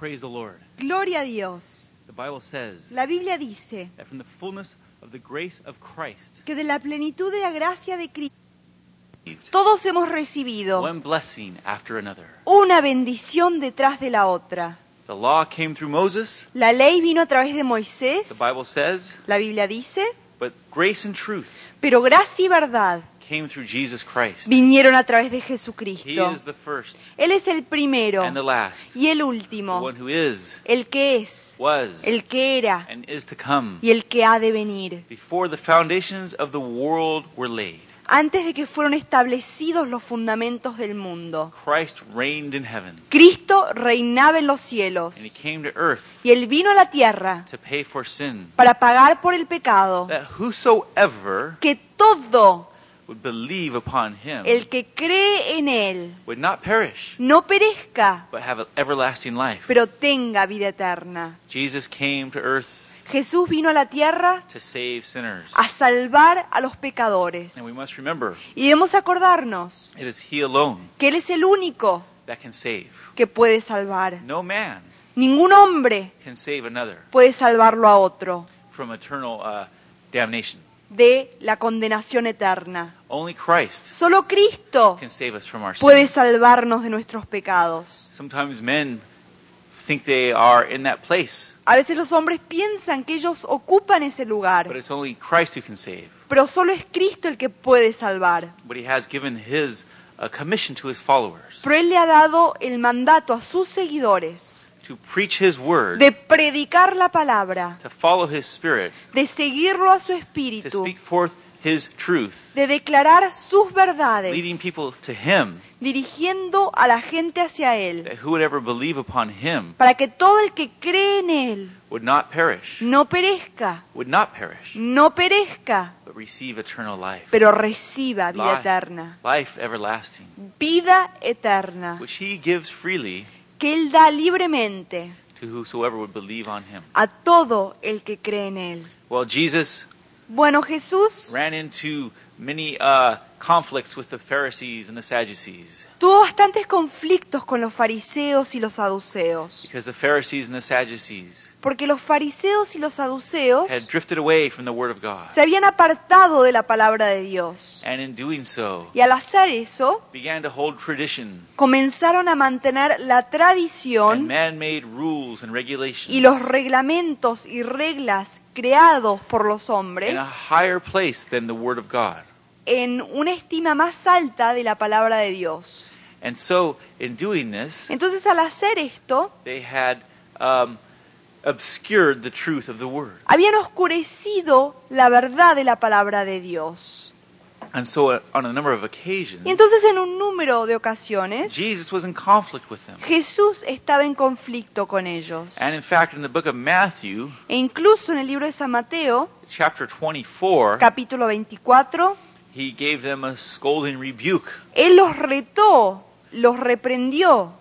Praise the Lord. Gloria a Dios. The Bible says La Biblia dice that from the fullness of the grace of Christ, que de la plenitud de la gracia de Cristo todos hemos recibido one blessing after another. una bendición detrás de la otra. The law came through Moses, La ley vino a través de the Moisés, Bible says, la Biblia dice, but grace and truth pero gracia y verdad came through Jesus Christ. vinieron a través de He Jesucristo. is the first Él es el primero and the last, y el the último, one who is, el que es, was, el que era and is to come. y el que ha de venir. Before the foundations of the world were laid, Antes de que fueron establecidos los fundamentos del mundo, Christ reigned in heaven, Cristo reinaba en los cielos and he came to earth y Él vino a la tierra to pay for sin, para pagar por el pecado, that whosoever que todo would believe upon him el que cree en Él would not perish, no perezca, but have everlasting life. pero tenga vida eterna. Jesus came to earth Jesús vino a la tierra to save sinners. a salvar a los pecadores. And we must remember, Y debemos acordarnos it is He alone que Él es el único that can save. que puede salvar. No man Ningún hombre can save another puede salvarlo a otro from eternal uh, damnation. De la condenación eterna. Only Christ Solo Cristo can save us from our puede sins. salvarnos de nuestros pecados. Sometimes men think they are in that place, A veces los hombres piensan que ellos ocupan ese but lugar, it's only Christ who can save. pero solo es Cristo el que puede salvar. But He has given His uh, commission to His followers Pero Él le ha dado el mandato a sus seguidores to preach His word, de predicar la palabra, to follow His Spirit, de seguirlo a su to espíritu, speak forth His truth, de declarar sus verdades, leading people to Him, dirigiendo a la gente hacia Él, that who would ever believe upon Him para que todo el que cree en Él would not perish, no perezca, would not perish, no perezca, but receive eternal life, pero reciba vida Life. eterna, life everlasting, vida eterna, which He gives freely que Él da libremente to whosoever would believe on Him. a todo el que cree en Él. Well, Jesus Bueno, Jesús ran into many uh, conflicts with the Pharisees and the Sadducees tuvo bastantes conflictos con los fariseos y los saduceos, because the Pharisees and the Sadducees porque los fariseos y los saduceos had drifted away from the Word of God. se habían apartado de la palabra de Dios. And in doing so, Y al hacer eso, began to hold tradition comenzaron a mantener la and tradición man-made rules and y regulations los reglamentos y reglas creados por los hombres in a higher place than the Word of God. en una estima más alta de la palabra de Dios. And so, in doing this, Entonces al hacer esto, they had um, obscured the truth of the Word. habían oscurecido la verdad de la palabra de Dios. And so, uh, on a number of occasions, Y entonces en un número de ocasiones, Jesus was in conflict with them. Jesús estaba en conflicto con ellos. And in fact, in the book of Matthew, E incluso en el libro de San Mateo, chapter 24, capítulo 24, he gave them a scolding rebuke Él los retó, los reprendió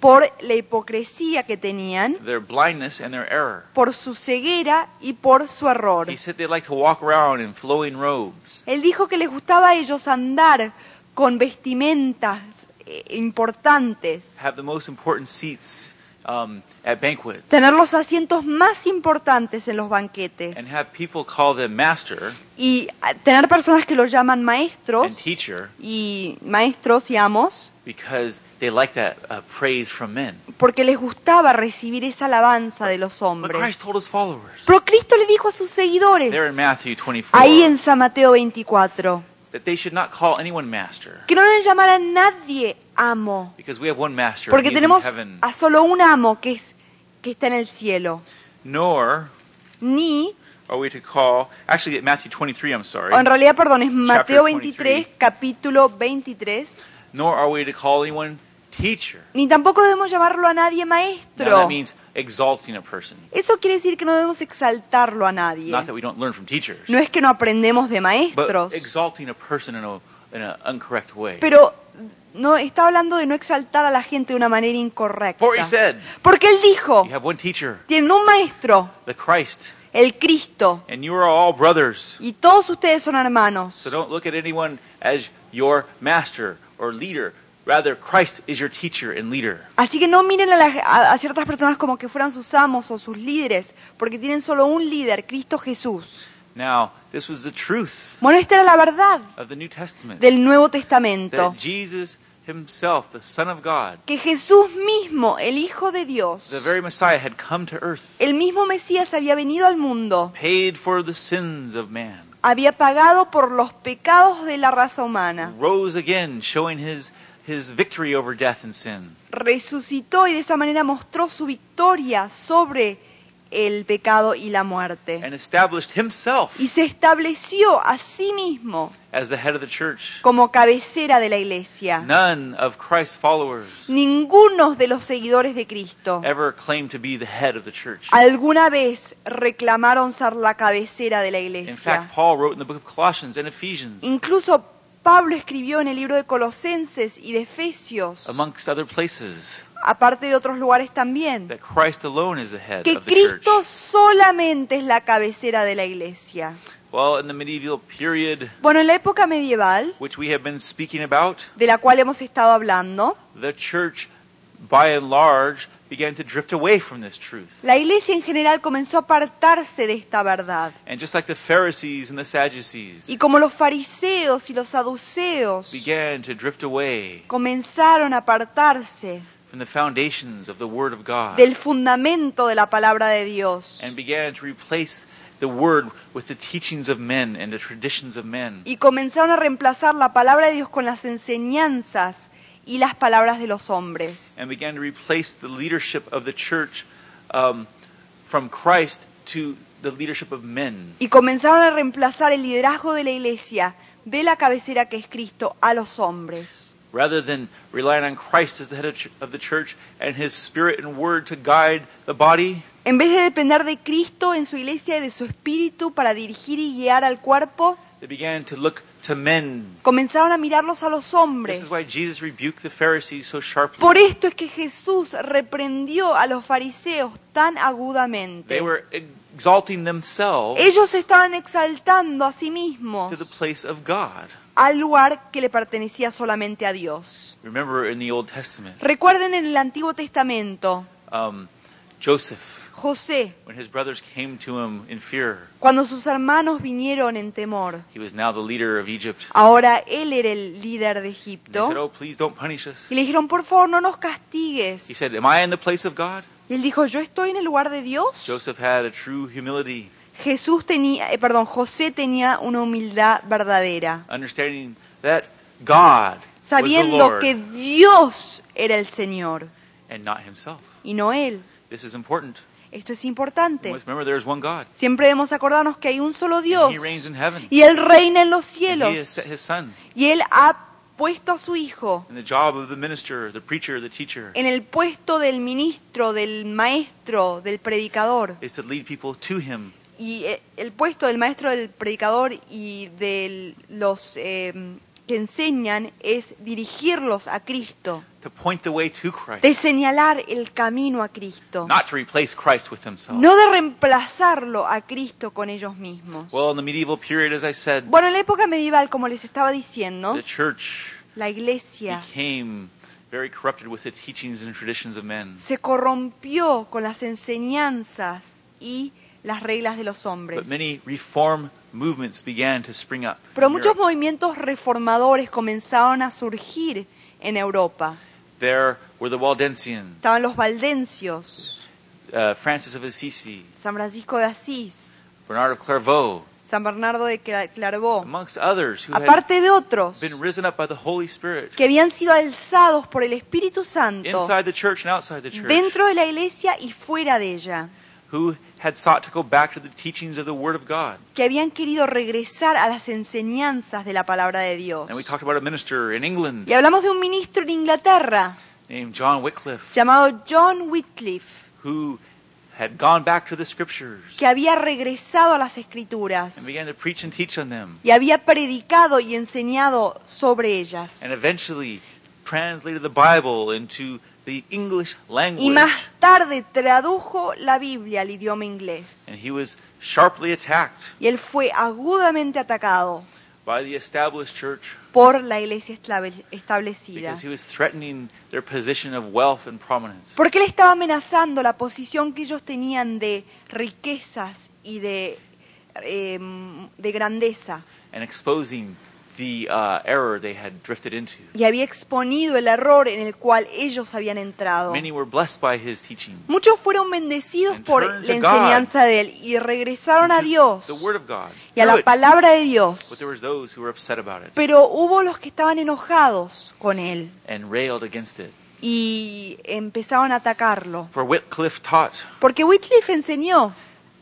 por la hipocresía que tenían, por su ceguera y por su error. Él dijo que les gustaba a ellos andar con vestimentas eh, importantes, have the most important seats um, at banquets, tener los asientos más importantes en los banquetes and have people call them master y tener personas que los llaman and maestros teacher y maestros y amos because they like that uh, praise from men. porque les gustaba recibir esa alabanza de los But hombres. Christ told his followers Pero Cristo le dijo a sus seguidores, there in Matthew 24 ahí en San Mateo 24, that they should not call anyone master que no deben llamar a nadie amo, because we have one master porque and tenemos a solo un amo que, es, que está en el cielo. nor Ni, are we to call actually at Matthew 23 I'm sorry o en realidad, perdón, es Mateo 23. 23, capítulo 23, nor are we to call anyone teacher. ni tampoco debemos llamarlo a nadie Now maestro. that means exalting a person. Eso quiere decir que no debemos exaltarlo a nadie. Not that we don't learn from teachers, No es que no aprendemos de but maestros, exalting a person in a in an incorrect way. pero no está hablando de no exaltar a la gente de una manera incorrecta. Porque él dijo, tienen un maestro, el Cristo, y todos ustedes son hermanos. So don't look at anyone as your master or leader, Rather, Christ is your teacher and leader. Así que no miren a, las- a- a ciertas personas como que fueran sus amos o sus líderes, porque tienen solo un líder, Cristo Jesús. Now, this was the truth Bueno, esta era la verdad of the New Testament. del Nuevo Testamento. That Jesus himself, the Son of God, Que Jesús mismo, el Hijo de Dios, the very Messiah, had come to earth, el mismo Mesías había venido al mundo, paid for the sins of man, había pagado por los pecados de la raza humana, rose again, showing his, his victory over death and sin. resucitó y de esa manera mostró su victoria sobre el pecado y la muerte. and established himself Y se estableció a sí mismo as the head of the church. como cabecera de la iglesia. None of Christ's followers Ninguno de los seguidores de Cristo ever claimed to be the head of the church. alguna vez reclamaron ser la cabecera de la In iglesia. fact, Paul wrote in the book of Colossians and Ephesians, Incluso Pablo escribió en el libro de Colosenses y de Efesios, amongst other places, aparte de otros lugares también, that Christ alone is the head que of the church. Cristo solamente es la cabecera de la iglesia. Well, in the medieval period, Bueno, en la época medieval, which we have been speaking about, de la cual hemos estado hablando, the church, by and large, began to drift away from this truth. la iglesia en general comenzó a apartarse de esta verdad. And just like the Pharisees and the Sadducees Y como los fariseos y los saduceos began to drift away comenzaron a apartarse from the foundations of the Word of God del fundamento de la palabra de Dios and began to replace the Word with the teachings of men and the traditions of men, y comenzaron a reemplazar la palabra de Dios con las enseñanzas y las palabras de los hombres. and began to replace the leadership of the church um, from Christ to the leadership of men. Y comenzaron a reemplazar el liderazgo de la iglesia de la cabecera que es Cristo a los hombres. Rather than relying on Christ as the head of the church and His Spirit and Word to guide the body, En vez de depender de Cristo en su iglesia y de su espíritu para dirigir y guiar al cuerpo, they began to look to men. comenzaron a mirarlos a los This hombres. is why Jesus rebuked the Pharisees so sharply. Por esto es que Jesús reprendió a los fariseos tan agudamente. They were exalting themselves Ellos se estaban exaltando a sí mismos to the place of God. al lugar que le pertenecía solamente a Dios. Remember in the Old Testament, Recuerden en el Antiguo Testamento, um, Joseph, José, when his brothers came to him in fear, cuando sus hermanos vinieron en temor, he was now the leader of Egypt. ahora él era el líder de And they said, Egipto, Oh, please don't punish us. y le dijeron, por favor, no nos He castigues. said, Am I in the place of God? Y él dijo, yo estoy en el lugar de Dios. Joseph had a true humility, Jesús tenía, eh, perdón, José tenía una humildad verdadera, understanding that God was the sabiendo Lord que Dios era el Señor and not himself. y no él. This is important. Esto es We importante. must remember there is one God. Siempre debemos acordarnos que hay un solo Dios And he reigns in heaven. y Él reina en los And cielos he has set his son. y Él ha puesto a su Hijo the job of the minister, the preacher, the teacher en el puesto del ministro, del maestro, del predicador. is to lead people to him. Y eh, el puesto del maestro, del predicador y de los eh, que enseñan es dirigirlos a Cristo, to point the way to Christ, de señalar el camino a Cristo, not to replace Christ with himself. no de reemplazarlo a Cristo con ellos mismos. Well, in the medieval period, as I said, Bueno, en la época medieval, como les estaba diciendo, the church la iglesia became very corrupted with the teachings and traditions of men. se corrompió con las enseñanzas y las reglas de los hombres. But many reform movements began to spring up. Pero muchos Europe. movimientos reformadores comenzaron a surgir en Europa. There were the Waldensians, Estaban los valdencios, uh, Francis of Assisi, San Francisco de Asís, Bernard of Clairvaux, San Bernardo de Cla- Clairvaux, aparte de otros que habían sido alzados por el Espíritu Santo inside the church and outside the church, dentro de la iglesia y fuera de ella, who had sought to go back to the teachings of the Word of God. que habían querido regresar a las enseñanzas de la palabra de Dios. And we talked about a minister in England Y hablamos de un ministro en Inglaterra named John Wycliffe llamado John Wycliffe, who had gone back to the scriptures que había regresado a las escrituras and began to preach and teach on them y había predicado y enseñado sobre ellas. and eventually translated the Bible into the English Y language. más tarde tradujo la Biblia al idioma inglés. And he was sharply attacked Y él fue agudamente atacado by the established church por la iglesia establecida. because he was threatening their position of wealth and prominence. Porque él estaba amenazando la posición que ellos tenían de riquezas y de, em, de grandeza. and exposing the uh, error they had drifted into. Y había exponido el error en el cual ellos habían entrado. Many were blessed by his teaching. Muchos fueron bendecidos And por turned la to God. enseñanza de él y regresaron a Dios The word of God. y a la palabra de But Dios. there was those who were upset about it Pero hubo los que estaban enojados con él and railed against it. y empezaron a atacarlo. For Whitcliffe taught Porque Wycliffe enseñó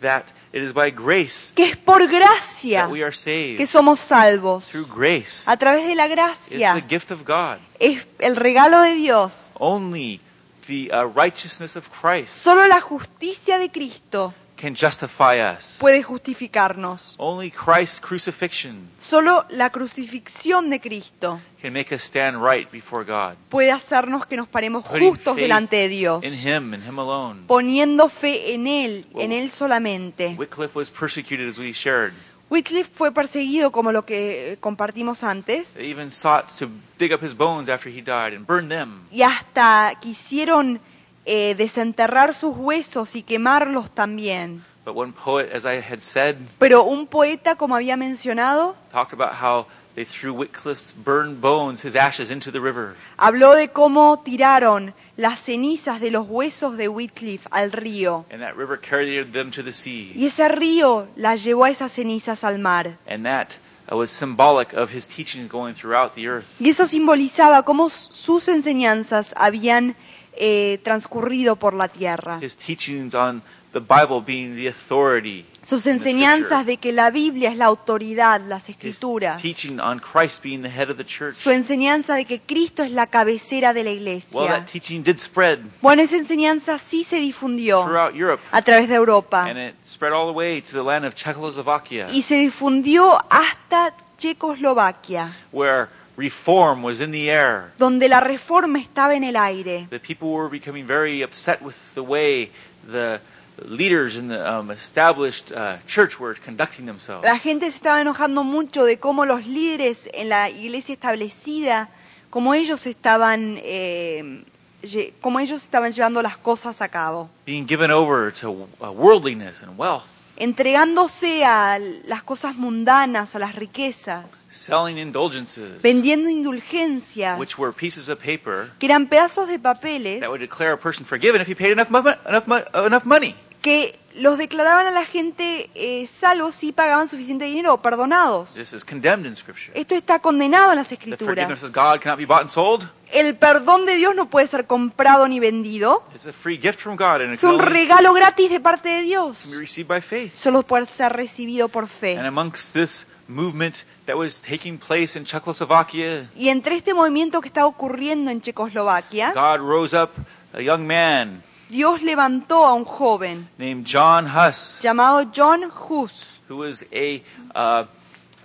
that it is by grace que es por gracia that we are que saved. somos salvos. Through grace. A través de la It's gracia. the gift of God. Es el regalo de Dios. Only the uh, righteousness of Christ Solo la justicia de Cristo can justify us. puede justificarnos. Only Christ's crucifixion Solo la crucifixión de Cristo can make us stand right before God. puede hacernos que nos paremos Putting justos faith delante de Dios, In Him and Him alone. poniendo fe en Él, en. Él solamente. Wycliffe was persecuted as we shared. Wycliffe fue perseguido como lo que compartimos antes They even sought to dig up his bones after he died and burn them. y hasta quisieron eh, desenterrar sus huesos y quemarlos también. But one poet, as I had said, Pero un poeta, como había mencionado, talked about how they threw Wycliffe's burned bones, his ashes, into the river. habló de cómo tiraron las cenizas de los huesos de Wycliffe al río. And that river carried them to the sea. Y ese río las llevó a esas cenizas al mar. And that uh, was symbolic of his teachings going throughout the earth. Y eso simbolizaba cómo s- sus enseñanzas habían eh, transcurrido por la tierra. His teachings on the Bible being the authority. Sus enseñanzas de que la Biblia es la autoridad, las His escrituras. teaching on Christ being the head of the church. Su enseñanza de que Cristo es la cabecera de la Well, iglesia. that teaching did spread Bueno, esa enseñanza sí se difundió throughout Europe. a través de Europa And it spread all the way to the land of Czechoslovakia, y se difundió hasta Checoslovaquia, where reform was in the air. donde la reforma estaba en el aire. The people were becoming very upset with the way the leaders in the um, established uh, church were conducting themselves. La gente se estaba enojando mucho de cómo los líderes en la iglesia establecida, cómo ellos estaban, eh, lle- cómo ellos estaban llevando las cosas a cabo, Being given over to uh, worldliness and wealth, entregándose a las cosas mundanas, a las riquezas, selling indulgences, vendiendo indulgencias, which were pieces of paper que eran pedazos de papeles that would declare a person forgiven if he paid enough, enough, enough money. Que los declaraban a la gente eh, salvos si pagaban suficiente dinero o perdonados. This is condemned in Scripture. Esto está condenado en las The forgiveness of escrituras. God cannot be bought and sold. El perdón de Dios no puede ser comprado ni vendido. It's a free gift from God, and it Es can un only regalo gratis de parte de be Dios. received by faith. Solo puede ser recibido por And fe. amongst this movement that was taking place in Czechoslovakia, Y entre este movimiento que está ocurriendo en Checoslovaquia, God rose up a young man Dios levantó a un joven named John Huss, llamado John Hus, who was a, uh,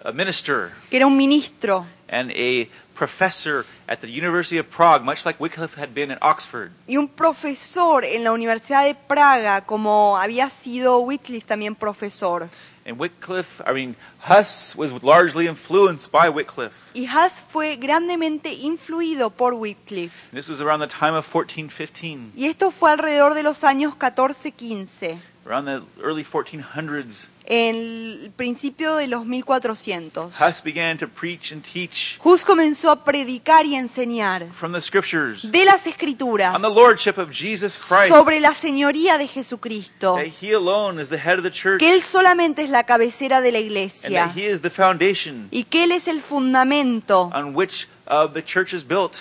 a minister que era un ministro and a professor at the University of Prague, much like Wycliffe had been at Oxford. y un profesor en la Universidad de Praga, como había sido Wycliffe también profesor. And Wycliffe, I mean, Huss was largely influenced by Wycliffe. Y Huss fue grandemente influido por Wycliffe. And this was around the time of 1415, Y esto fue alrededor de los años 14-15, around the early 1400s. en el principio de los 1400. Huss began to preach and teach Hus comenzó a predicar y enseñar from the scriptures de las escrituras on the lordship of Jesus Christ, sobre la señoría de Jesucristo, that he alone is the head of the church, que Él solamente es la cabecera de la and that iglesia he is the foundation y que Él es el fundamento on which uh, the church is built,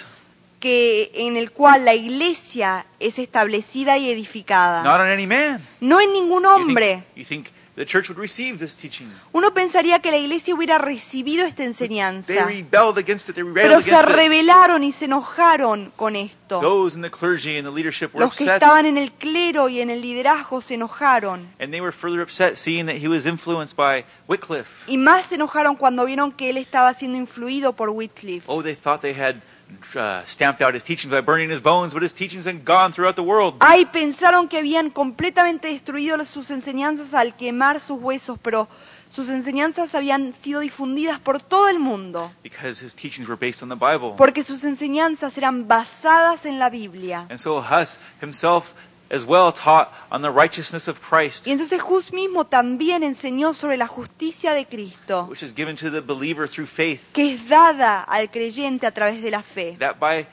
que, en el cual la iglesia es establecida y not edificada. on any man. No en ningún You hombre. think, you think the church would receive this teaching? Uno pensaría que la iglesia hubiera recibido esta They enseñanza, rebelled against it. They pero rebelled se against it. rebelaron y se enojaron con esto. Those in the clergy and the leadership were Los que upset, estaban en el clero y en el liderazgo se enojaron. and they were further upset seeing that he was influenced by Wycliffe. Y más se enojaron cuando vieron que él estaba siendo influido por Wycliffe. Oh, they thought they had uh, stamped out his teachings by burning his bones, but his teachings had gone throughout the world. Ay, pensaron que habían completamente destruido sus enseñanzas al quemar sus huesos, pero sus enseñanzas habían sido difundidas por todo el mundo, Because his teachings were based on the Bible. porque sus enseñanzas eran basadas en la Biblia. And so Huss himself as well taught on the righteousness of Christ, Y entonces Hus mismo también enseñó sobre la justicia de Cristo, which is given to the believer through faith. que es dada al creyente a través de la fe. That by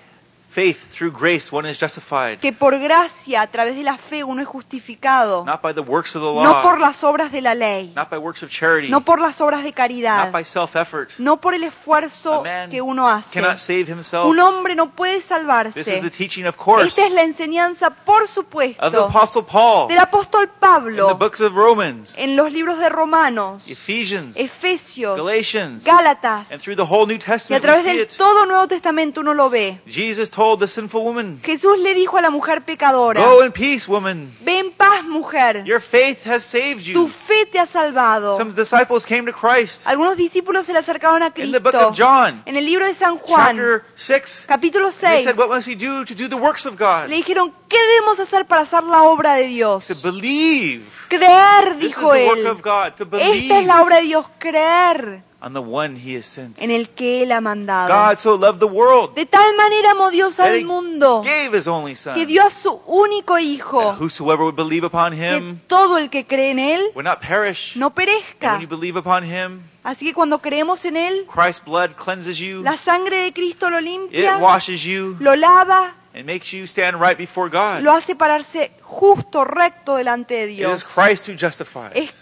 faith, through grace, one is justified, Que por gracia, a través de la fe, uno es justificado, not by the works of the no por las obras de la ley, not by works of charity, no por las obras de not caridad, by self-effort. no por el esfuerzo que uno hace. cannot save himself. Un hombre no puede This is the salvarse. teaching, of course, Esta es la enseñanza, por of the supuesto, Apostle Paul del apóstol in the Pablo books of Romans, en los libros de Romanos, Ephesians, Efesios, Galatians, Gálatas, and through the whole New y a Testament través del todo Nuevo Testamento uno lo ve. Jesus told the sinful woman, Jesús le dijo a la mujer pecadora, Go in peace, woman. ve en paz mujer, Your faith has saved tu you. fe te ha salvado. Some disciples came to Christ Algunos discípulos se le acercaron a in the book Cristo of John, en el libro de San Juan, chapter 6. capítulo And they 6. said, What must we do to do the works of God? Le dijeron, ¿qué debemos hacer para hacer la obra de To Dios? believe. Creer, This is dijo the work él. of God, to Esta es believe la obra de Dios, creer on the one He has sent. en el que Él ha mandado. God so loved the world De tal manera amó Dios that al He mundo gave His only Son. que dio a su único Hijo, that whosoever would believe upon que Him todo el que cree en Él would not perish. no And perezca. when you believe upon Him, Así que cuando creemos en Él, Christ's blood cleanses you, la sangre de Cristo lo it limpia, washes you, lo lava, and makes you stand right before God. lo hace pararse justo, recto delante de It is Dios. Christ who justifies. Es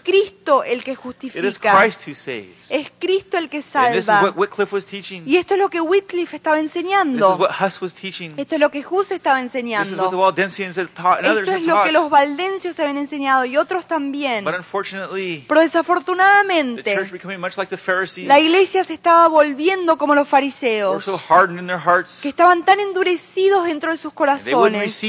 Cristo el que justifica. Christ who saves. Es Cristo el que salva. what Wycliffe was teaching. Y esto es lo que Whitcliffe estaba enseñando. Esto es lo que Hus estaba enseñando. Esto es lo que los valdencios habían enseñado y otros también. But unfortunately, Pero the desafortunadamente, la iglesia se estaba volviendo como los fariseos, que estaban tan endurecidos dentro de sus corazones,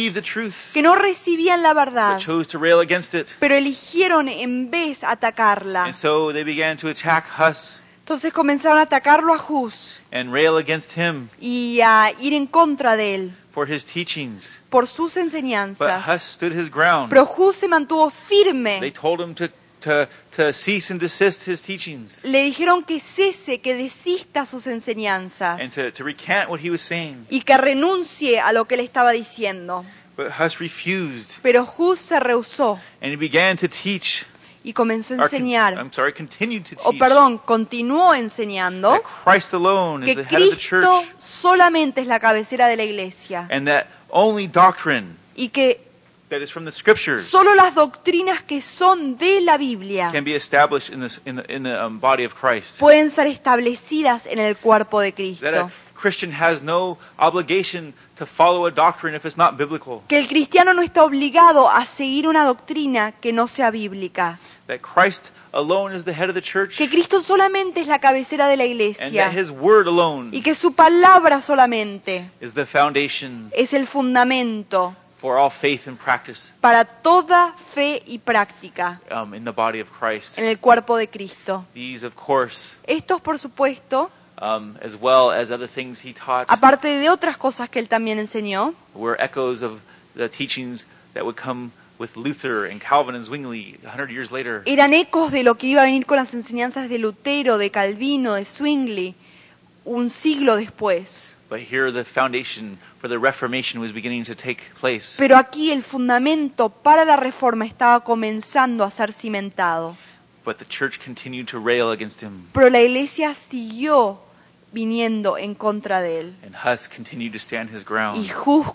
que no recibían la verdad, but chose to rail against it. pero eligieron en vez atacarla. And so they began to attack Huss Entonces comenzaron a atacarlo a Hus and rail against him y a ir en contra de él for his teachings. por sus But enseñanzas. stood his ground. Pero Hus se mantuvo They firme. told him to, to, to cease and desist his teachings Le dijeron que cese, que desista sus and enseñanzas to, to recant what he was saying. y que renuncie a lo que le estaba diciendo. But Huss refused Pero Hus se rehusó and he began to teach. Y comenzó a enseñar, sorry, o teach perdón, continuó enseñando que Cristo solamente es la cabecera de la iglesia and that only doctrine y que that is from the scriptures solo las doctrinas que son de la Biblia can be established in, this, in the, in the um, body of Christ. pueden ser establecidas en el cuerpo de Cristo. Christian has no obligation to follow a doctrine if it's not biblical. Que el cristiano no está obligado a seguir una doctrina que no sea bíblica. That Christ alone is the head of the church Que Cristo solamente es la cabecera de la and that iglesia his word alone y que su palabra solamente is the foundation es el fundamento for all faith and practice para toda fe y práctica um, in the body of Christ. en el cuerpo de Cristo. These, of course, Estos, por supuesto, um, as well as other things he taught, aparte de otras cosas que él también enseñó, were echoes of the teachings that would come with Luther and Calvin and Zwingli a hundred years later. eran ecos de lo que iba a venir con las enseñanzas de Lutero, de Calvino, de Zwingli, un siglo después. But here the foundation for the Reformation was beginning to take place. Pero aquí el fundamento para la reforma estaba comenzando a ser cimentado. But the church continued to rail against him, Pero la iglesia siguió viniendo en contra de él. and Huss continued to stand his ground. Y Hus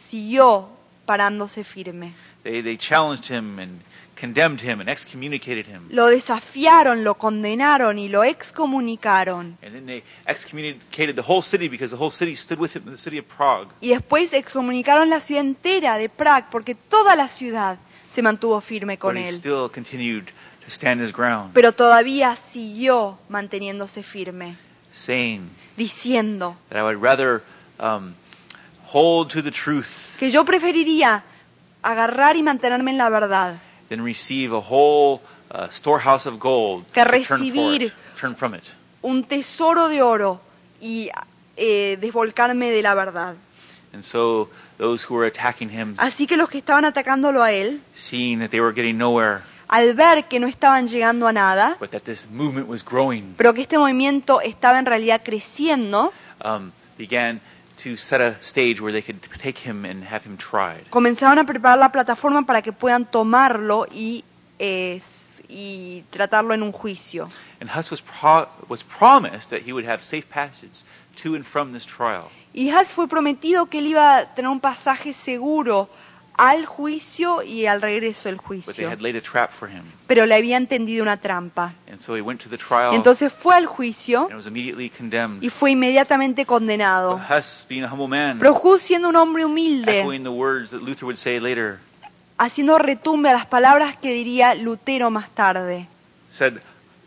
siguió parándose firme. They, they challenged him and condemned him and excommunicated him. Lo desafiaron, lo condenaron y lo excomunicaron. And then they excommunicated the whole city because the whole city stood with him in the city of Prague. Y después excomunicaron la ciudad entera de Prague porque toda la ciudad se mantuvo firme con But he él. still continued to stand his ground, Pero todavía siguió manteniéndose firme, saying diciendo that I would rather um, hold to the truth que yo preferiría agarrar y mantenerme en la verdad than receive a whole uh, storehouse of gold Que to turn, for recibir it, turn from it. un tesoro de oro y eh, desvolcarme de la verdad. And so those who were attacking him, Así que los que estaban atacándolo a él, seeing that they were getting nowhere, al ver que no estaban llegando a nada, but that this movement was growing, pero que este movimiento estaba en realidad creciendo, um, began to set a stage where they could take him and have him tried. comenzaron a preparar la plataforma para que puedan tomarlo y, eh, y tratarlo en un juicio. And Huss was, pro- was promised that he would have safe passage to and from this trial. Y Haz fue prometido que él iba a tener un pasaje seguro al juicio y al regreso del juicio. Pero le habían tendido una trampa. Entonces fue al juicio y fue inmediatamente condenado. Pero Hus, siendo un hombre humilde, haciendo retumbe a las palabras que diría Lutero más tarde, said,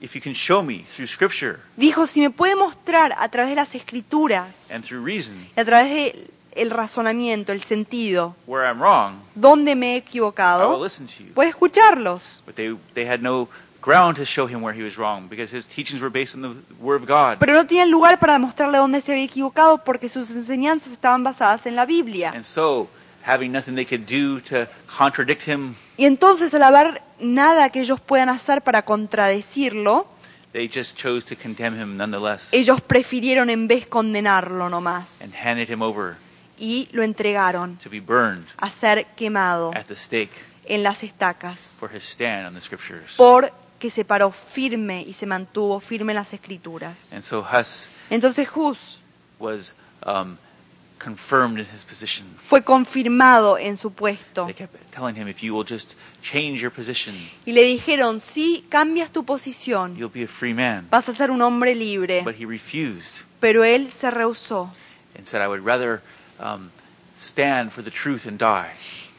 If you can show me through Scripture dijo, si me puede mostrar a través de las escrituras and through reason y a través del razonamiento, el sentido, where I'm wrong, dónde me he I will equivocado, listen to you. escucharlos. But they, they had no ground to show him where he was wrong because his teachings were based on the Word of God. Pero no tenían lugar para demostrarle dónde se había equivocado porque sus enseñanzas estaban basadas en la Biblia. And so, having nothing they could do to contradict him, Y entonces al haber nada que ellos puedan hacer para contradecirlo, they just chose to condemn him nonetheless ellos prefirieron en vez condenarlo nomás and handed him over y lo entregaron to be burned a ser quemado at the stake en las estacas for his stand on the Scriptures. porque se paró firme y se mantuvo firme en las escrituras. And so Entonces Hus was um, confirmed in his position. fue confirmado en su puesto They kept telling him, if you will just change your position, y le dijeron, si cambias tu posición, you'll be a free man. vas a ser un hombre libre. But he refused Pero él se rehusó. and said, I would rather um, stand for the truth and die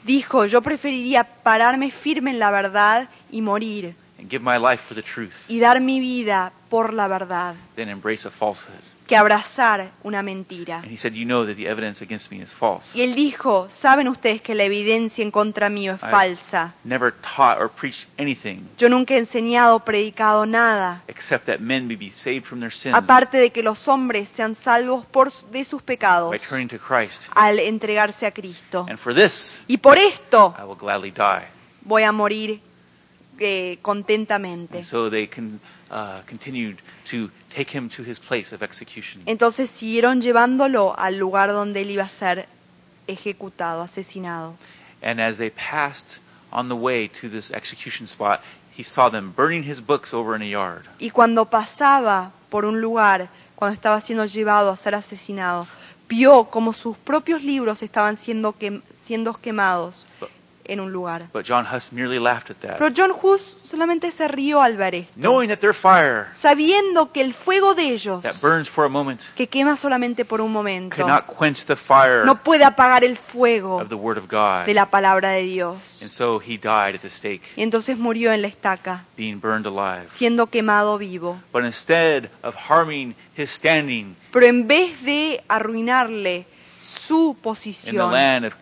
Dijo, yo preferiría pararme firme en la verdad y morir and give my life for the truth y dar mi vida por la verdad than embrace a falsehood. Que abrazar una mentira. And he said, You know that the evidence against me is false. Y él dijo, saben ustedes que la evidencia en contra mío es falsa. Never taught or preached anything Yo nunca he enseñado o predicado nada, except that men may be saved from their sins aparte de que los hombres sean salvos por, de sus pecados by turning to Christ. al entregarse a Cristo. And for this, Y por esto I will gladly die. voy a morir eh, contentamente. So they con, uh, continued to take him to his place of execution. Entonces siguieron llevándolo al lugar donde él iba a ser ejecutado, asesinado. And as they passed on the way to this execution spot, he saw them burning his books over in a yard. Y cuando pasaba por un lugar, cuando estaba siendo llevado a ser asesinado, vio como sus propios libros estaban siendo, quem- siendo quemados en un lugar. But John Huss merely laughed at Pero that, John Hus solamente se rió al ver esto, knowing that their fire sabiendo que el fuego de ellos, that burns for a moment que quema solamente por un momento, could not quench the fire no puede apagar el fuego of the Word of God. de la palabra de Dios. And so he died at the stake, Y entonces murió en la estaca, being burned alive. siendo quemado vivo. But instead of harming his standing Pero en vez de arruinarle su in the posición land of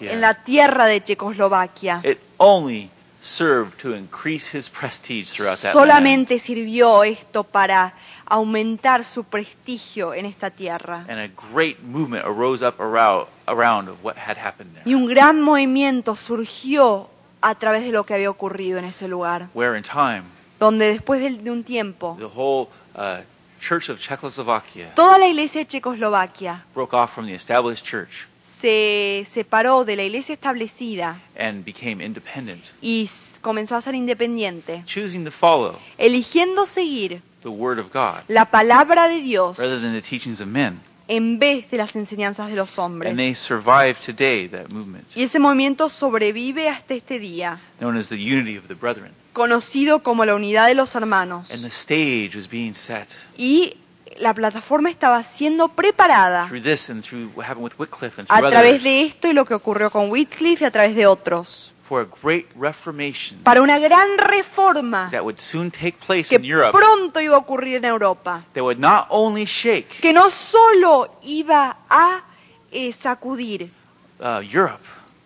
en la tierra de Checoslovaquia, it only served to increase his prestige throughout that land. solamente sirvió esto para aumentar su prestigio en esta tierra. And a great movement arose up around, around of what had happened there. Y un gran movimiento surgió a través de lo que había ocurrido en ese lugar, Where in time, donde después de de un tiempo, the whole uh, church of Czechoslovakia toda la iglesia de Checoslovaquia broke off from the established church se separó de la iglesia establecida and became independent, y comenzó a ser independiente, choosing to follow eligiendo seguir the Word of God la palabra de Dios rather than the teachings of men. en vez de las enseñanzas de los And they hombres. survive today, that movement, Y ese movimiento sobrevive hasta este día, known as the unity of the brethren. Conocido como la unidad de los hermanos. And the stage was being set Y la plataforma estaba siendo preparada through this and through what happened with Wycliffe and a through través de esto y lo que ocurrió con Whitcliffe y a través de otros, for a great reformation para una gran reforma that would soon take place que in Europe pronto iba a ocurrir en Europa, that would not only shake que no solo iba a eh, sacudir, uh,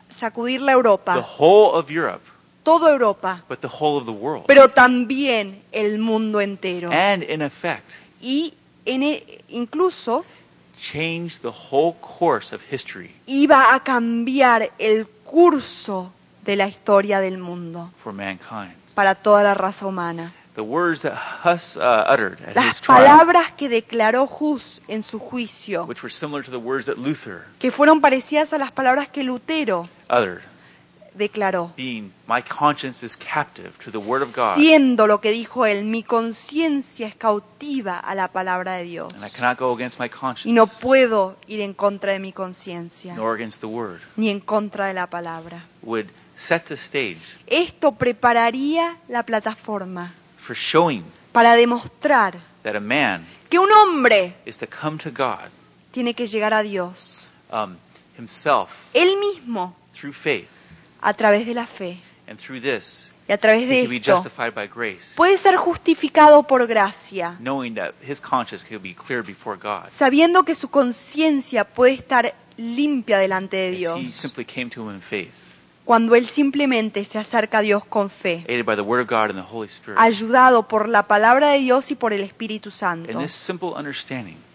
sacudir la the Europa, whole of Europe, toda Europa, but the whole of the world. pero también el mundo entero. And in effect, Y en e- incluso change the whole course of history iba a cambiar el curso de la historia del mundo for mankind. para toda la raza humana. The words that Huss uh, uttered at Las his trial, palabras que declaró Hus en su juicio, which were similar to the words that Luther que fueron parecidas a las palabras que Lutero uttered, declaró, being, My conscience is captive to the word of God, siendo lo que dijo él, mi conciencia es cautiva a la palabra de Dios. And I cannot go against my conscience, y no puedo ir en contra de mi conciencia nor against the word, ni en contra de la palabra. would set the stage Esto prepararía la plataforma for showing para demostrar that a man que un hombre is to come to God tiene que llegar a Dios, um, himself él mismo, through faith, a través de la fe. and through this, Y a través he de esto justified by grace, puede ser justificado por gracia, knowing that his conscience can be clear before God. sabiendo que su conciencia puede estar limpia delante de Dios, cuando él simplemente se acerca a Dios con fe, ayudado por la palabra de Dios y por el Espíritu Santo.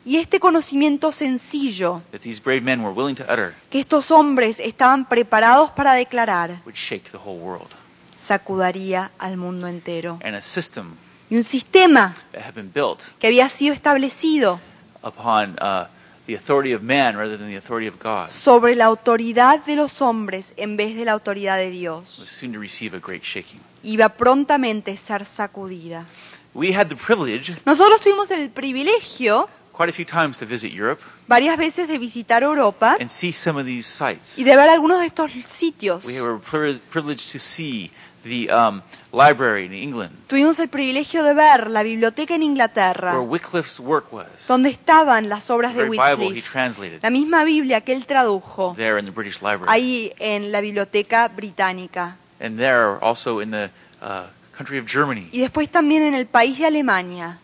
Y este conocimiento sencillo that these brave men were willing to utter que estos hombres estaban preparados para declarar, would shake the whole world. sacudaría al mundo entero. And a system Y un sistema that had been built que había sido establecido upon uh, the authority of man rather than the authority of God sobre la autoridad de los hombres en vez de la autoridad de was Dios soon to receive a great shaking. iba prontamente a ser sacudida. We had the privilege Nosotros tuvimos el privilegio quite a few times to visit Europe varias veces de visitar Europa and see some of these sites. y de ver algunos de estos sitios. We were pri- privileged to see the um, library in England Tuvimos el privilegio de ver la biblioteca en where Inglaterra, Wycliffe's work was. donde estaban las The obras de very Bible he Wycliffe, translated la misma Biblia que él tradujo there in the British Library. ahí en la biblioteca británica. and there also in the uh, country of Germany, Y después también en el país de Alemania.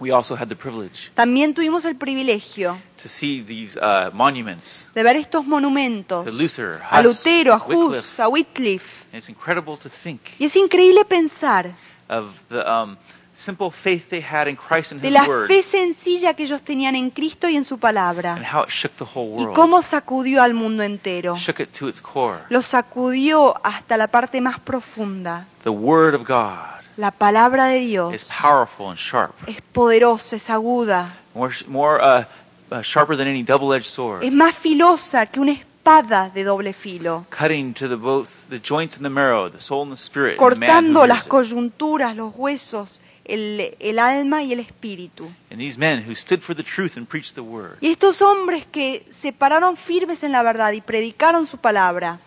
We also had the privilege También tuvimos el privilegio to see these uh, monuments de ver estos monumentos to Luther, a Huss, Lutero, a Wycliffe. Hus, a Wycliffe. And it's incredible to think Y es increíble pensar of the um, simple faith they had in Christ and de His la Word fe sencilla que ellos tenían en Cristo y en su and palabra. how it shook the whole Y world, cómo sacudió al mundo entero. shook it to its core. Lo sacudió hasta la parte más profunda. The Word of God La palabra de is Dios powerful and sharp, es poderosa, es aguda, more, more uh, uh, sharper than any double-edged sword, es más filosa que una espada de doble filo, cutting to the both the joints and the marrow, the soul and the spirit. and the man who cortando las coyunturas, los huesos, el, el alma y el espíritu. Y estos hombres que se pararon firmes en la verdad y predicaron su palabra,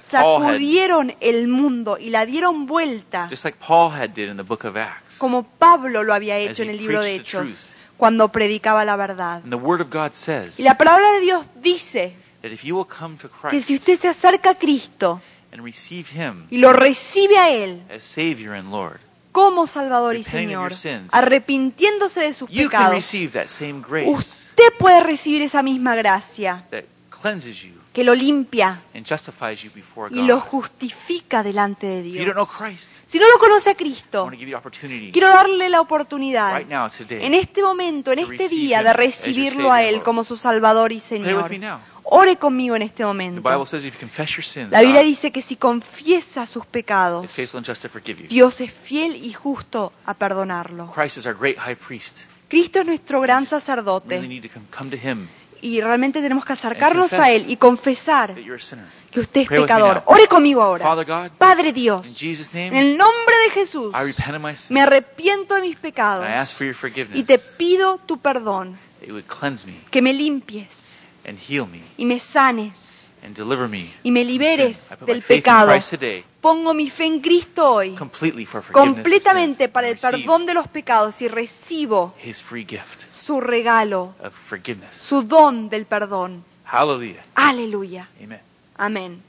sacudieron el mundo y la dieron vuelta, just like Paul had did in the book of Acts. como Pablo lo había hecho he en el libro de Hechos, cuando predicaba la verdad. And the word of God says Y la palabra de Dios dice that if you will come to que Christ si usted se acerca a Cristo and receive Him y lo recibe a Él as Savior and Lord, como Salvador y Señor, arrepintiéndose de sus you can pecados, receive that same grace usted puede recibir esa misma gracia que lo limpia and justifies you before y lo God. justifica delante de If you don't know Dios. Christ, Si no lo conoce a Cristo, quiero darle la oportunidad right now, today. en este momento, en este día, de recibirlo a Él como su Salvador y Señor. Ore conmigo en este The momento. Bible says if you confess your sins, La Biblia dice que si confiesa sus pecados. Dios es fiel y justo a perdonarlo. Cristo es nuestro gran sacerdote y realmente tenemos que acercarnos a Él y confesar que usted es pecador. Ore conmigo ahora. Padre Dios, en el nombre de Jesús, me arrepiento de mis pecados y te pido tu perdón, que me limpies y me sanes and deliver me. y me liberes del pecado. Pongo mi fe en Cristo hoy, completamente para el perdón de los pecados y recibo His free gift su regalo, of forgiveness. su don del perdón. Hallelujah. Aleluya. Amen. Amén.